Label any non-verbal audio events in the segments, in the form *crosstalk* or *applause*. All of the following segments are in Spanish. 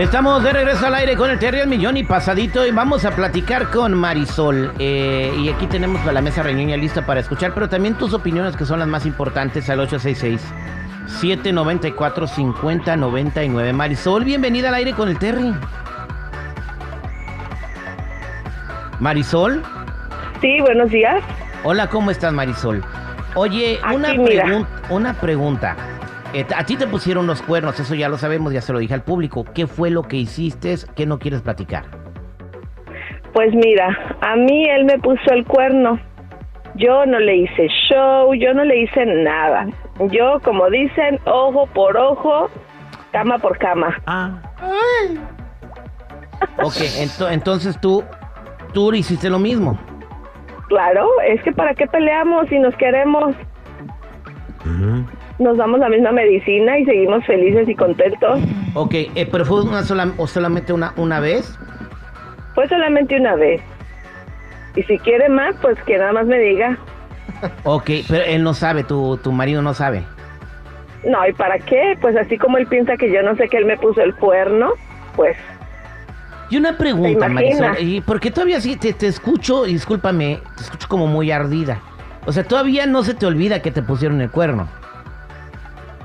Estamos de regreso al aire con el Terry al Millón y pasadito y vamos a platicar con Marisol. Eh, y aquí tenemos a la mesa reñoña lista para escuchar, pero también tus opiniones que son las más importantes al 866-794-5099. Marisol, bienvenida al aire con el Terry. Marisol. Sí, buenos días. Hola, ¿cómo estás Marisol? Oye, una, pregun una pregunta. Eh, a ti te pusieron los cuernos, eso ya lo sabemos, ya se lo dije al público. ¿Qué fue lo que hiciste? ¿Qué no quieres platicar? Pues mira, a mí él me puso el cuerno. Yo no le hice show, yo no le hice nada. Yo, como dicen, ojo por ojo, cama por cama. Ah. ok, entonces tú, tú hiciste lo mismo. Claro, es que para qué peleamos si nos queremos nos damos la misma medicina y seguimos felices y contentos. Ok, eh, pero fue una sola o solamente una, una vez? Fue solamente una vez. Y si quiere más, pues que nada más me diga. Ok, pero él no sabe, tu, tu marido no sabe. No, ¿y para qué? Pues así como él piensa que yo no sé que él me puso el cuerno, pues... Y una pregunta, Marisol, ¿y por qué todavía sí te, te escucho, discúlpame, te escucho como muy ardida? O sea, todavía no se te olvida que te pusieron el cuerno.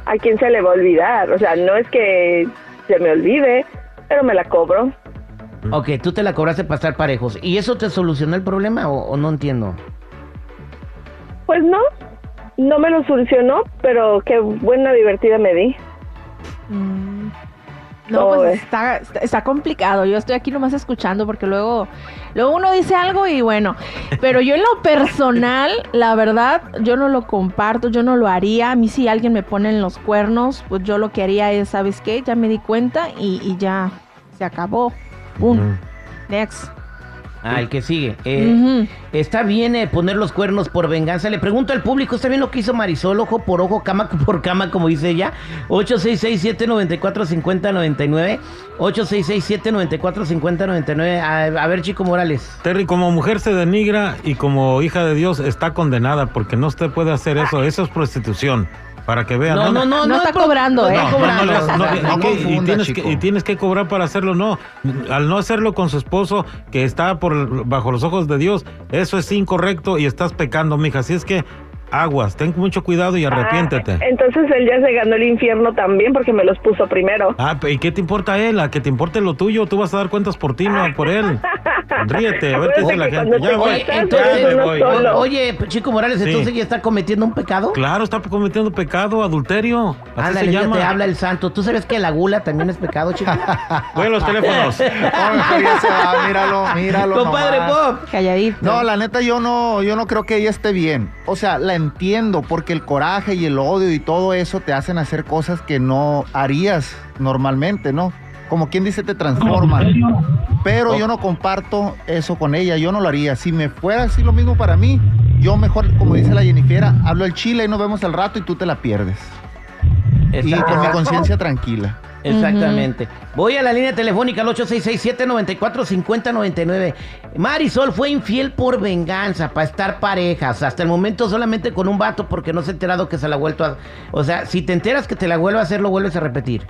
¿A quién se le va a olvidar? O sea, no es que se me olvide, pero me la cobro. Ok, tú te la cobraste para estar parejos. ¿Y eso te solucionó el problema o, no entiendo? Pues no, no me lo solucionó, pero qué buena divertida me di. Mm. No, pues está, está complicado. Yo estoy aquí nomás escuchando porque luego, luego uno dice algo y bueno. Pero yo en lo personal, *laughs* la verdad, yo no lo comparto, yo no lo haría. A mí si alguien me pone en los cuernos, pues yo lo que haría es, ¿sabes qué? Ya me di cuenta y, ya se acabó. Boom. Next. Ah, el que sigue. Eh, está bien eh, poner los cuernos por venganza. Le pregunto al público, ¿está bien lo que hizo Marisol? Ojo por ojo, cama por cama, como dice ella. 866-794-5099. 866-794-5099. A, ver, Chico Morales. Terry, como mujer se denigra y como hija de Dios está condenada porque no usted puede hacer eso. Eso es prostitución. Para que vean. No, no, no, no, está cobrando, ¿eh? y, tienes que, cobrar para hacerlo, no. Al no hacerlo con su esposo, que está por bajo los ojos de Dios, eso es incorrecto y estás pecando, mija. Así es que aguas, ten mucho cuidado y ah, arrepiéntete. entonces él ya se ganó el infierno también porque me los puso primero. Ah, ¿y qué te importa él? A que te importe lo tuyo, tú vas a dar cuentas por ti, no por él. *laughs* Ríete, a ver qué dice la gente. Ya voy, entonces, voy. Oye, Chico Morales, entonces ya está cometiendo un pecado. Claro, está cometiendo pecado, adulterio. Así se llama. te habla el santo. ¿Tú sabes que la gula también es pecado, chico? *laughs* voy a los teléfonos. *laughs* míralo, míralo. Compadre Bob. Calladito. No, la neta, yo no, yo no creo que ella esté bien. O sea, la entiendo porque el coraje y el odio y todo eso te hacen hacer cosas que no harías normalmente, ¿no? Como quien dice, te transforman. Pero yo no comparto eso con ella, yo no lo haría. Si me fuera así lo mismo para mí, yo mejor, como dice la Jennifer, hablo el chile y nos vemos al rato y tú te la pierdes. Y con mi conciencia tranquila. Exactamente. Voy a la línea telefónica al 866-794-5099. Marisol fue infiel por venganza, para estar parejas. Hasta el momento solamente con un vato porque no se ha enterado que se la ha vuelto a... O sea, si te enteras que te la vuelve a hacer, lo vuelves a repetir.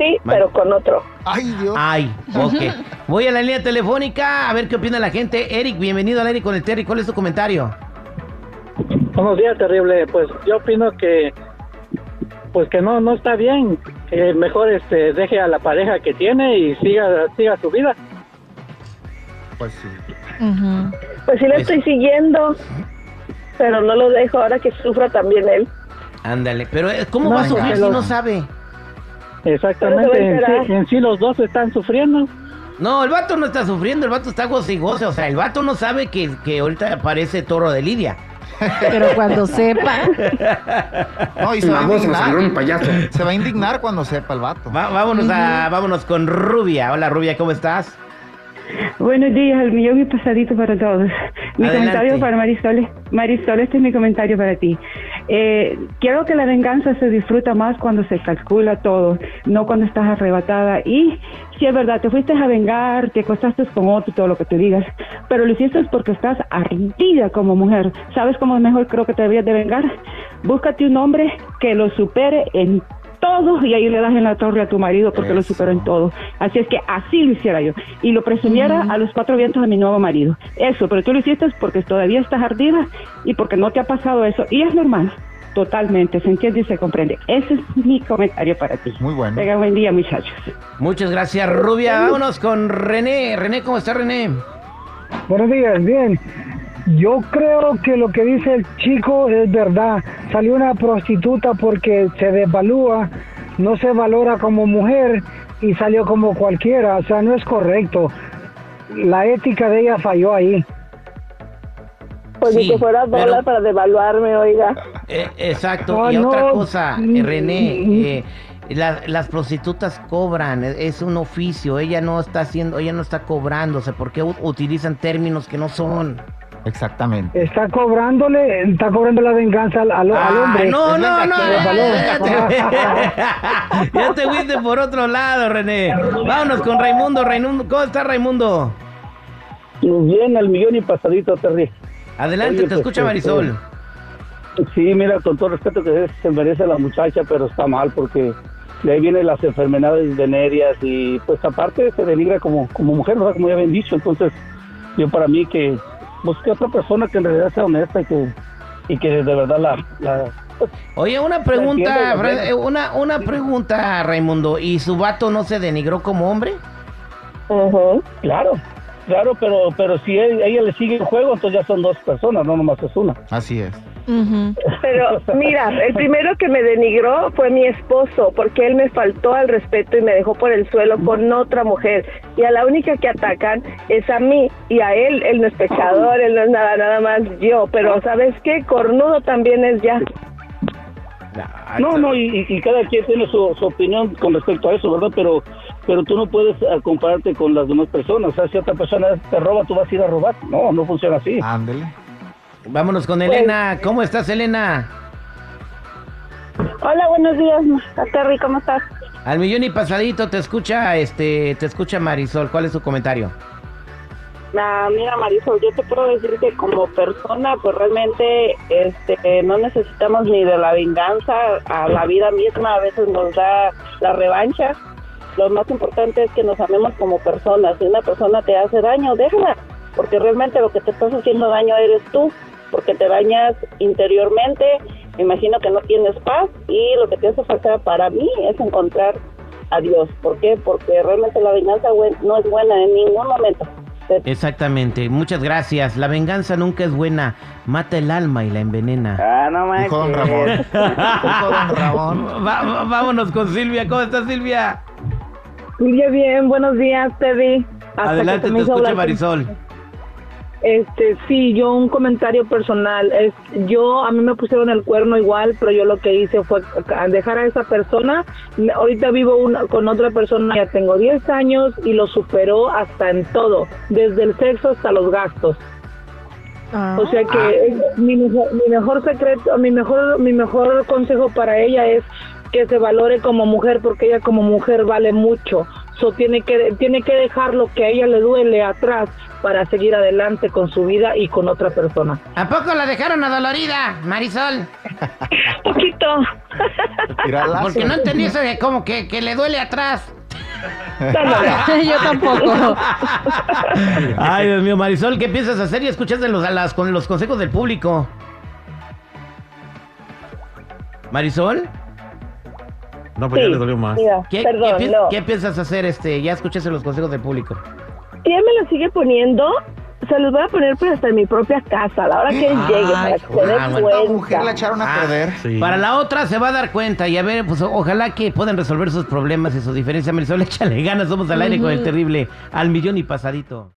Sí, pero con otro. Ay, Dios. Ay, ok. *laughs* Voy a la línea telefónica a ver qué opina la gente. Eric, bienvenido al aire con el Terry. ¿Cuál es tu comentario? Buenos días, terrible. Pues yo opino que pues que no no está bien que mejor este deje a la pareja que tiene y siga siga su vida pues sí pues sí le estoy siguiendo pero no lo dejo ahora que sufra también él ándale pero eh, cómo va a sufrir si no sabe exactamente en sí, los dos están sufriendo No, el vato no está sufriendo, el vato está goce y goce. O sea, el vato no sabe que, que ahorita aparece toro de Lidia. Pero cuando sepa. *laughs* No, y se va a indignar. un payaso. Se va a indignar cuando sepa el vato. Va- vámonos, a, vámonos con Rubia. Hola, Rubia, ¿cómo estás? Buenos días, al millón y pasadito para todos. Mi Adelante. comentario para Marisol. Marisol, este es mi comentario para ti. Eh, quiero que la venganza se disfruta más cuando se calcula todo, no cuando estás arrebatada. Y si es verdad, te fuiste a vengar, te acostaste con otro, todo lo que te digas, pero lo hiciste porque estás ardida como mujer. ¿Sabes cómo mejor creo que te deberías de vengar? Búscate un hombre que lo supere en todo y ahí le das en la torre a tu marido porque lo superó en todo. Así es que así lo hiciera yo. Y lo presumiera a los cuatro vientos a mi nuevo marido. Eso, pero tú lo hiciste porque todavía estás ardida y porque no te ha pasado eso. Y es normal, totalmente, se entiende y se comprende. Ese es mi comentario para ti. Muy bueno. Tenga buen día, muchachos. Muchas gracias, Rubia. Vámonos con René. René, ¿cómo está René? Buenos días, bien. Yo creo que lo que dice el chico es verdad. Salió una prostituta porque se devalúa, no se valora como mujer y salió como cualquiera. O sea, no es correcto. La ética de ella falló ahí. Pues Sí, ni que fuera pero- dólar para devaluarme, oiga. Eh, exacto. No, y otra cosa, eh, René, eh, la- las prostitutas cobran, eh, es un oficio, ella no está haciendo, ella no está cobrándose, ¿por qué u- utilizan términos que no son? Exactamente. Está cobrándole, está cobrando la venganza al, al- al Ah, hombre. no, no, no, ya, ya te, *laughs* ya te fuiste por otro lado, René. Vámonos con Raimundo, Raimundo, ¿cómo está Raimundo? Bien, al millón y pasadito, Terry. Adelante, Oye, te pues, escucha este, Marisol. Sí, mira, con todo respeto que se merece la muchacha, pero está mal porque de ahí vienen las enfermedades venéreas y pues aparte se denigra como, como mujer, ¿verdad? Como ya habían dicho. Entonces, yo para mí que busque otra persona que en realidad sea honesta y que, y que de verdad la... la Oye, una pregunta, eh, una, una pregunta, Raimundo. ¿Y su vato no se denigró como hombre? Ujú. claro, claro, pero pero si él- ella le sigue el juego, entonces ya son dos personas, no nomás es una. Así es. Pero mira, el primero que me denigró fue mi esposo, porque él me faltó al respeto y me dejó por el suelo con otra mujer. Y a la única que atacan es a mí y a él. Él no es pecador, él no es nada, nada más yo. Pero ¿sabes qué? Cornudo también es ya. No, no, y, y cada quien tiene su, su opinión con respecto a eso, ¿verdad? Pero pero tú no puedes eh, compararte con las demás personas. O sea, si otra persona te roba, tú vas a ir a robar. No, no funciona así. Ándele. Vámonos con Elena. ¿Cómo estás, Elena? Hola, buenos días, Terry, ¿cómo estás? Al millón y pasadito te escucha, este, te escucha Marisol. ¿Cuál es su comentario? Ah, mira Marisol, yo te puedo decir que como persona, pues realmente este, no necesitamos ni de la venganza, a la vida misma a veces nos da la revancha. Lo más importante es que nos amemos como personas. Si una persona te hace daño, déjala, porque realmente lo que te estás haciendo daño eres tú, porque te dañas interiormente. Me imagino que no tienes paz y lo que te hace falta para mí es encontrar a Dios. ¿Por qué? Porque realmente la venganza no es buena en ningún momento. Exactamente. Muchas gracias. La venganza nunca es buena. Mata el alma y la envenena. Ah, no Dijo don Ramón. *laughs* Dijo don Ramón. Va- va- vámonos con Silvia. ¿Cómo estás, Silvia? Silvia, bien, buenos días. Hasta que Adelante, te escucha Marisol. Este, sí, yo un comentario personal. Es, yo, a mí me pusieron el cuerno igual, pero yo lo que hice fue dejar a esa persona. Ahorita vivo una- con otra persona, ya tengo 10 años y lo superó hasta en todo, desde el sexo hasta los gastos. O sea que eh, mi, mejor, mi mejor secreto, mi mejor, mi mejor consejo para ella es que se valore como mujer porque ella como mujer vale mucho. So, tiene que tiene que dejar lo que a ella le duele atrás para seguir adelante con su vida y con otra persona. ¿A poco la dejaron adolorida, Marisol? *laughs* Poquito. Porque no entendí eso de como que, que le duele atrás. *laughs* Yo tampoco. Ay, Dios mío, Marisol, ¿qué piensas hacer y escuchas de los, a las, con los consejos del público? ¿Marisol? No, pues ya le dolió más. Mira, ¿Qué, perdón, qué pi- no. qué piensas hacer? este Ya escuchaste los consejos del público. Ella me lo sigue poniendo, se los voy a poner pues hasta en mi propia casa, a la hora que él llegue, para que se dé ah, cuenta. mujer la echaron a Ah, perder. Para la otra se va a dar cuenta y a ver, pues ojalá que puedan resolver sus problemas y sus diferencias. Marisol, *laughs* échale ganas, somos al aire con el terrible al millón y pasadito.